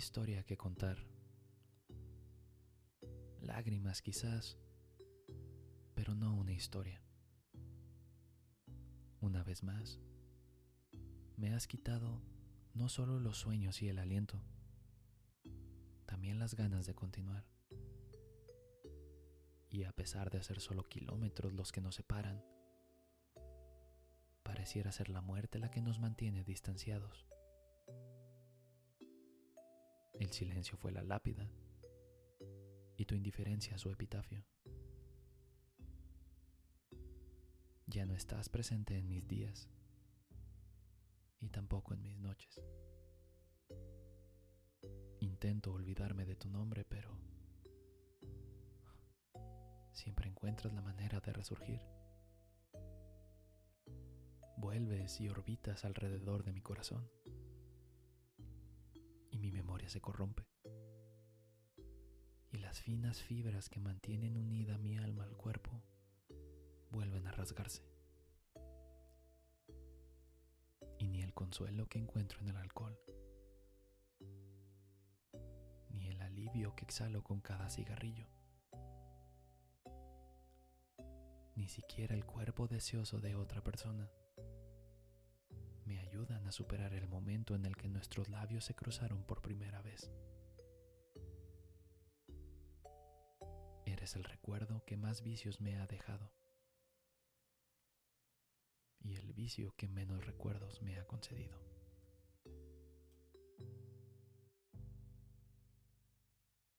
historia que contar. Lágrimas quizás, pero no una historia. Una vez más, me has quitado no solo los sueños y el aliento, también las ganas de continuar. Y a pesar de ser solo kilómetros los que nos separan, pareciera ser la muerte la que nos mantiene distanciados. El silencio fue la lápida y tu indiferencia su epitafio. Ya no estás presente en mis días y tampoco en mis noches. Intento olvidarme de tu nombre, pero siempre encuentras la manera de resurgir. Vuelves y orbitas alrededor de mi corazón se corrompe. Y las finas fibras que mantienen unida mi alma al cuerpo vuelven a rasgarse. Y ni el consuelo que encuentro en el alcohol, ni el alivio que exhalo con cada cigarrillo, ni siquiera el cuerpo deseoso de otra persona ayudan a superar el momento en el que nuestros labios se cruzaron por primera vez. Eres el recuerdo que más vicios me ha dejado y el vicio que menos recuerdos me ha concedido.